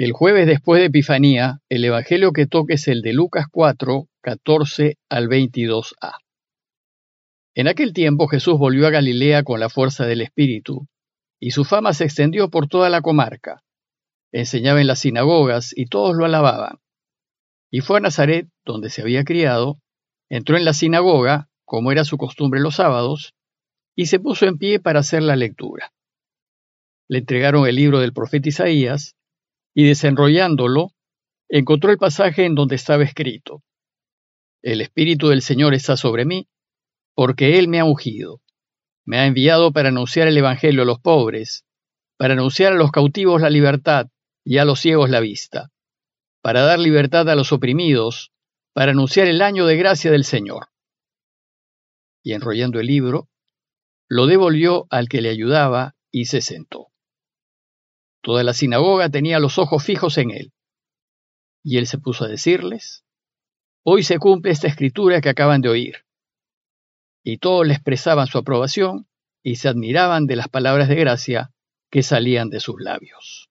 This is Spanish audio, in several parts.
El jueves después de Epifanía, el Evangelio que toque es el de Lucas 4, 14 al 22a. En aquel tiempo Jesús volvió a Galilea con la fuerza del Espíritu, y su fama se extendió por toda la comarca. Enseñaba en las sinagogas y todos lo alababan. Y fue a Nazaret, donde se había criado, entró en la sinagoga, como era su costumbre los sábados, y se puso en pie para hacer la lectura. Le entregaron el libro del profeta Isaías, y desenrollándolo, encontró el pasaje en donde estaba escrito, El Espíritu del Señor está sobre mí, porque Él me ha ungido. Me ha enviado para anunciar el Evangelio a los pobres, para anunciar a los cautivos la libertad y a los ciegos la vista, para dar libertad a los oprimidos, para anunciar el año de gracia del Señor. Y enrollando el libro, lo devolvió al que le ayudaba y se sentó. Toda la sinagoga tenía los ojos fijos en él. Y él se puso a decirles, Hoy se cumple esta escritura que acaban de oír. Y todos le expresaban su aprobación y se admiraban de las palabras de gracia que salían de sus labios.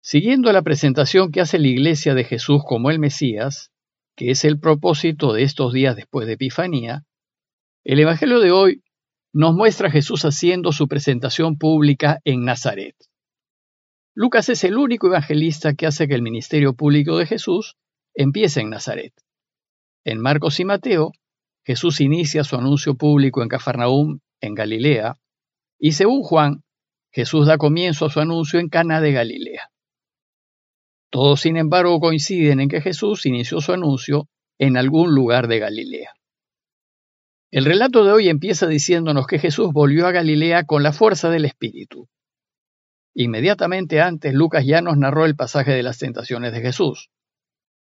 Siguiendo la presentación que hace la Iglesia de Jesús como el Mesías, que es el propósito de estos días después de Epifanía, el Evangelio de hoy nos muestra a Jesús haciendo su presentación pública en Nazaret. Lucas es el único evangelista que hace que el ministerio público de Jesús empiece en Nazaret. En Marcos y Mateo, Jesús inicia su anuncio público en Cafarnaúm, en Galilea, y según Juan, Jesús da comienzo a su anuncio en Cana de Galilea. Todos, sin embargo, coinciden en que Jesús inició su anuncio en algún lugar de Galilea. El relato de hoy empieza diciéndonos que Jesús volvió a Galilea con la fuerza del Espíritu. Inmediatamente antes, Lucas ya nos narró el pasaje de las tentaciones de Jesús.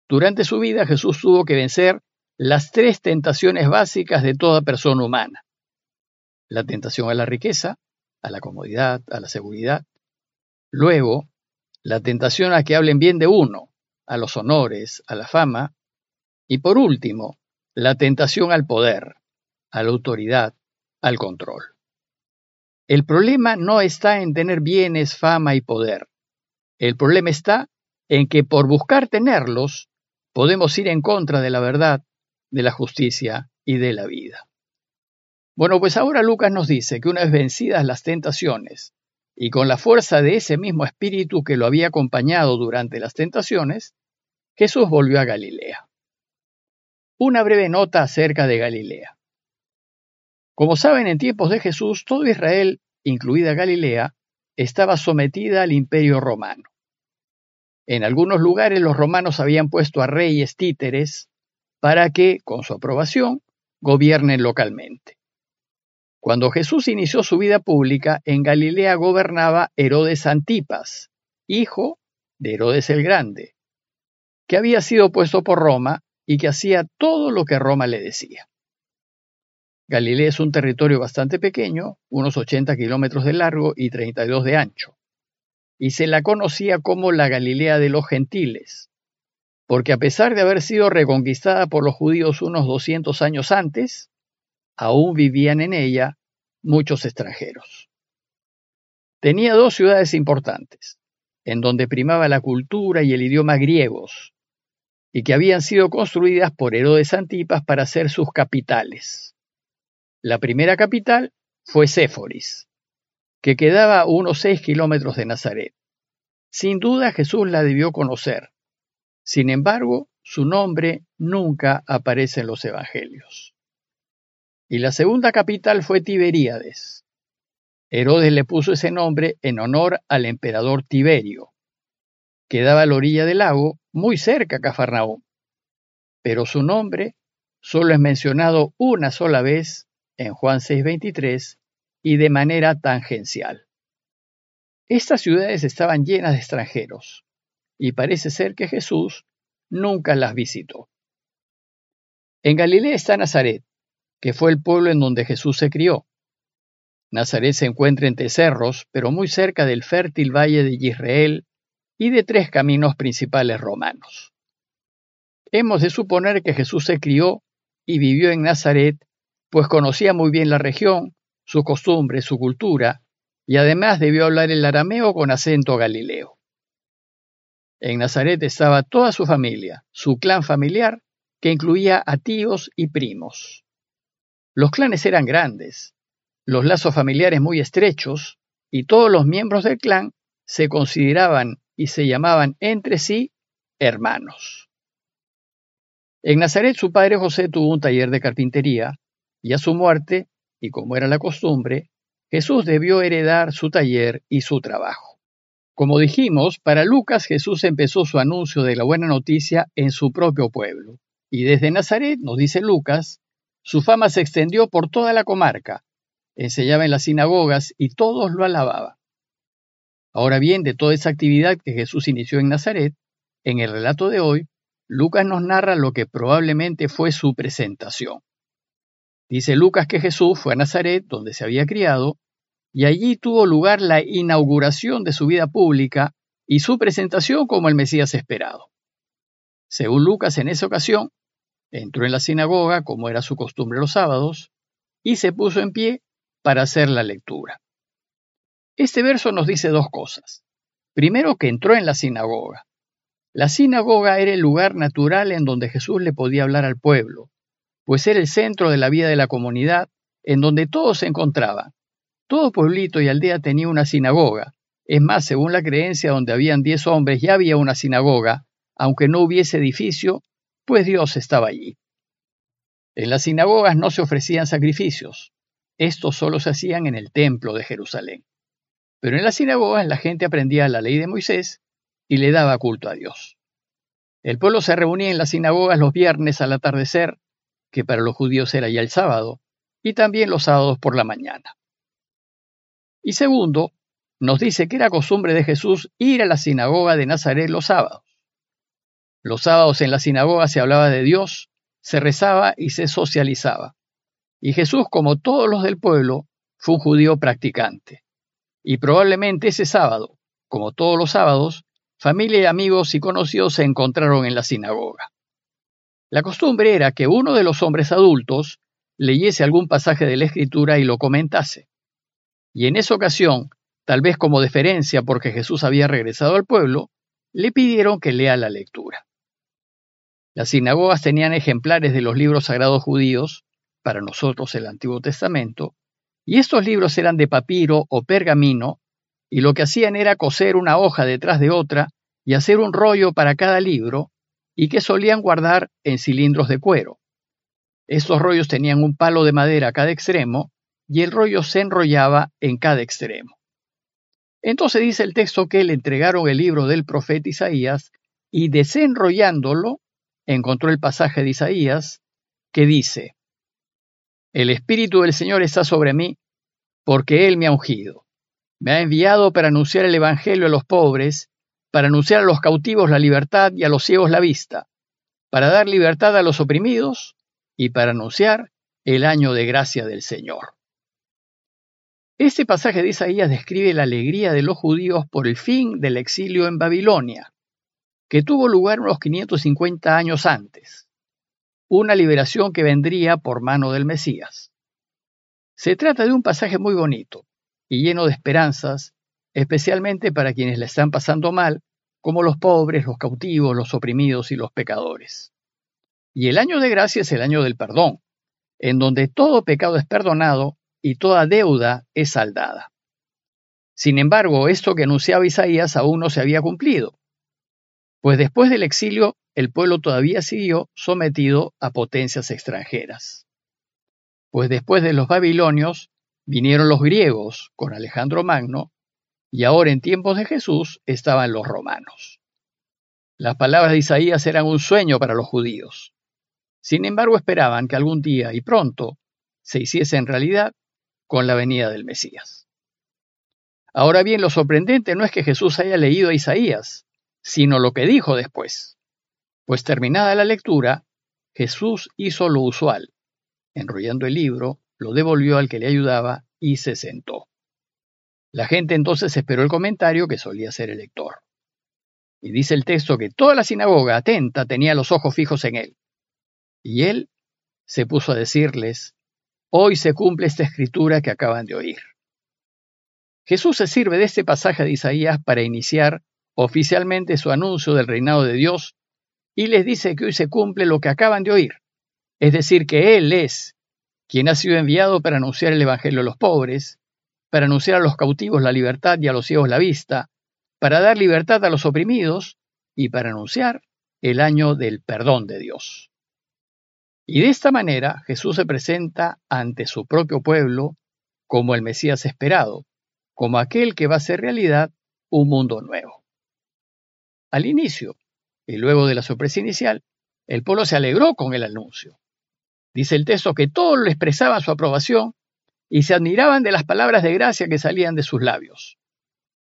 Durante su vida, Jesús tuvo que vencer las tres tentaciones básicas de toda persona humana. La tentación a la riqueza, a la comodidad, a la seguridad. Luego, la tentación a que hablen bien de uno, a los honores, a la fama. Y por último, la tentación al poder, a la autoridad, al control. El problema no está en tener bienes, fama y poder. El problema está en que por buscar tenerlos podemos ir en contra de la verdad, de la justicia y de la vida. Bueno, pues ahora Lucas nos dice que una vez vencidas las tentaciones y con la fuerza de ese mismo espíritu que lo había acompañado durante las tentaciones, Jesús volvió a Galilea. Una breve nota acerca de Galilea. Como saben, en tiempos de Jesús, todo Israel, incluida Galilea, estaba sometida al imperio romano. En algunos lugares los romanos habían puesto a reyes títeres para que, con su aprobación, gobiernen localmente. Cuando Jesús inició su vida pública, en Galilea gobernaba Herodes Antipas, hijo de Herodes el Grande, que había sido puesto por Roma y que hacía todo lo que Roma le decía. Galilea es un territorio bastante pequeño, unos 80 kilómetros de largo y 32 de ancho, y se la conocía como la Galilea de los gentiles, porque a pesar de haber sido reconquistada por los judíos unos 200 años antes, aún vivían en ella muchos extranjeros. Tenía dos ciudades importantes, en donde primaba la cultura y el idioma griegos, y que habían sido construidas por Herodes Antipas para ser sus capitales. La primera capital fue Séforis, que quedaba a unos seis kilómetros de Nazaret. Sin duda Jesús la debió conocer. Sin embargo, su nombre nunca aparece en los evangelios. Y la segunda capital fue Tiberíades. Herodes le puso ese nombre en honor al emperador Tiberio. Quedaba a la orilla del lago, muy cerca a Cafarnaúm. Pero su nombre solo es mencionado una sola vez en Juan 6:23 y de manera tangencial. Estas ciudades estaban llenas de extranjeros y parece ser que Jesús nunca las visitó. En Galilea está Nazaret, que fue el pueblo en donde Jesús se crió. Nazaret se encuentra entre cerros, pero muy cerca del fértil valle de Israel y de tres caminos principales romanos. Hemos de suponer que Jesús se crió y vivió en Nazaret pues conocía muy bien la región, sus costumbres, su cultura, y además debió hablar el arameo con acento galileo. En Nazaret estaba toda su familia, su clan familiar, que incluía a tíos y primos. Los clanes eran grandes, los lazos familiares muy estrechos, y todos los miembros del clan se consideraban y se llamaban entre sí hermanos. En Nazaret su padre José tuvo un taller de carpintería, y a su muerte, y como era la costumbre, Jesús debió heredar su taller y su trabajo. Como dijimos, para Lucas Jesús empezó su anuncio de la buena noticia en su propio pueblo, y desde Nazaret, nos dice Lucas, su fama se extendió por toda la comarca, enseñaba en las sinagogas y todos lo alababan. Ahora bien, de toda esa actividad que Jesús inició en Nazaret, en el relato de hoy, Lucas nos narra lo que probablemente fue su presentación. Dice Lucas que Jesús fue a Nazaret, donde se había criado, y allí tuvo lugar la inauguración de su vida pública y su presentación como el Mesías esperado. Según Lucas, en esa ocasión, entró en la sinagoga, como era su costumbre los sábados, y se puso en pie para hacer la lectura. Este verso nos dice dos cosas. Primero, que entró en la sinagoga. La sinagoga era el lugar natural en donde Jesús le podía hablar al pueblo, pues era el centro de la vida de la comunidad en donde todos se encontraban. Todo pueblito y aldea tenía una sinagoga. Es más, según la creencia donde habían diez hombres ya había una sinagoga, aunque no hubiese edificio, pues Dios estaba allí. En las sinagogas no se ofrecían sacrificios. Estos solo se hacían en el templo de Jerusalén. Pero en las sinagogas la gente aprendía la ley de Moisés y le daba culto a Dios. El pueblo se reunía en las sinagogas los viernes al atardecer, que para los judíos era ya el sábado, y también los sábados por la mañana. Y segundo, nos dice que era costumbre de Jesús ir a la sinagoga de Nazaret los sábados. Los sábados en la sinagoga se hablaba de Dios, se rezaba y se socializaba. Y Jesús, como todos los del pueblo, fue un judío practicante. Y probablemente ese sábado, como todos los sábados, familia y amigos y conocidos se encontraron en la sinagoga. La costumbre era que uno de los hombres adultos leyese algún pasaje de la Escritura y lo comentase. Y en esa ocasión, tal vez como deferencia porque Jesús había regresado al pueblo, le pidieron que lea la lectura. Las sinagogas tenían ejemplares de los libros sagrados judíos, para nosotros el Antiguo Testamento, y estos libros eran de papiro o pergamino, y lo que hacían era coser una hoja detrás de otra y hacer un rollo para cada libro, y que solían guardar en cilindros de cuero. Estos rollos tenían un palo de madera a cada extremo, y el rollo se enrollaba en cada extremo. Entonces dice el texto que le entregaron el libro del profeta Isaías, y desenrollándolo, encontró el pasaje de Isaías, que dice, el Espíritu del Señor está sobre mí, porque Él me ha ungido. Me ha enviado para anunciar el Evangelio a los pobres, para anunciar a los cautivos la libertad y a los ciegos la vista, para dar libertad a los oprimidos y para anunciar el año de gracia del Señor. Este pasaje de Isaías describe la alegría de los judíos por el fin del exilio en Babilonia, que tuvo lugar unos 550 años antes una liberación que vendría por mano del Mesías. Se trata de un pasaje muy bonito y lleno de esperanzas, especialmente para quienes le están pasando mal, como los pobres, los cautivos, los oprimidos y los pecadores. Y el año de gracia es el año del perdón, en donde todo pecado es perdonado y toda deuda es saldada. Sin embargo, esto que anunciaba Isaías aún no se había cumplido, pues después del exilio el pueblo todavía siguió sometido a potencias extranjeras. Pues después de los babilonios vinieron los griegos con Alejandro Magno y ahora en tiempos de Jesús estaban los romanos. Las palabras de Isaías eran un sueño para los judíos. Sin embargo, esperaban que algún día y pronto se hiciese en realidad con la venida del Mesías. Ahora bien, lo sorprendente no es que Jesús haya leído a Isaías, sino lo que dijo después. Pues terminada la lectura, Jesús hizo lo usual. Enrollando el libro, lo devolvió al que le ayudaba y se sentó. La gente entonces esperó el comentario que solía ser el lector. Y dice el texto que toda la sinagoga atenta tenía los ojos fijos en él. Y él se puso a decirles, hoy se cumple esta escritura que acaban de oír. Jesús se sirve de este pasaje de Isaías para iniciar oficialmente su anuncio del reinado de Dios y les dice que hoy se cumple lo que acaban de oír, es decir, que Él es quien ha sido enviado para anunciar el Evangelio a los pobres, para anunciar a los cautivos la libertad y a los ciegos la vista, para dar libertad a los oprimidos y para anunciar el año del perdón de Dios. Y de esta manera Jesús se presenta ante su propio pueblo como el Mesías esperado, como aquel que va a hacer realidad un mundo nuevo. Al inicio, y luego de la sorpresa inicial, el pueblo se alegró con el anuncio. Dice el texto que todos le expresaban su aprobación y se admiraban de las palabras de gracia que salían de sus labios.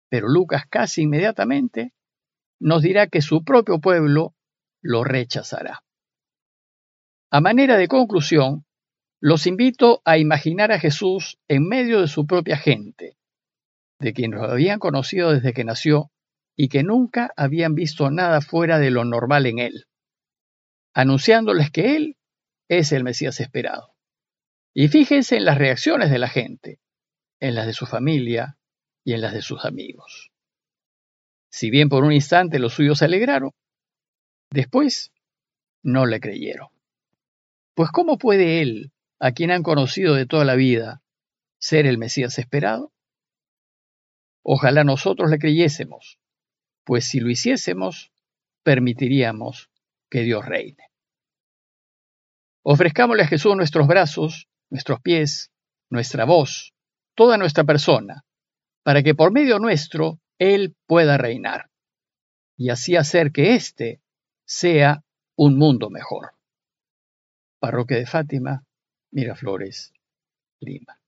Pero Lucas casi inmediatamente nos dirá que su propio pueblo lo rechazará. A manera de conclusión, los invito a imaginar a Jesús en medio de su propia gente, de quienes lo habían conocido desde que nació y que nunca habían visto nada fuera de lo normal en él, anunciándoles que él es el Mesías esperado. Y fíjense en las reacciones de la gente, en las de su familia y en las de sus amigos. Si bien por un instante los suyos se alegraron, después no le creyeron. Pues ¿cómo puede él, a quien han conocido de toda la vida, ser el Mesías esperado? Ojalá nosotros le creyésemos, pues si lo hiciésemos, permitiríamos que Dios reine. Ofrezcámosle a Jesús nuestros brazos, nuestros pies, nuestra voz, toda nuestra persona, para que por medio nuestro Él pueda reinar, y así hacer que éste sea un mundo mejor. Parroquia de Fátima, Miraflores, Lima.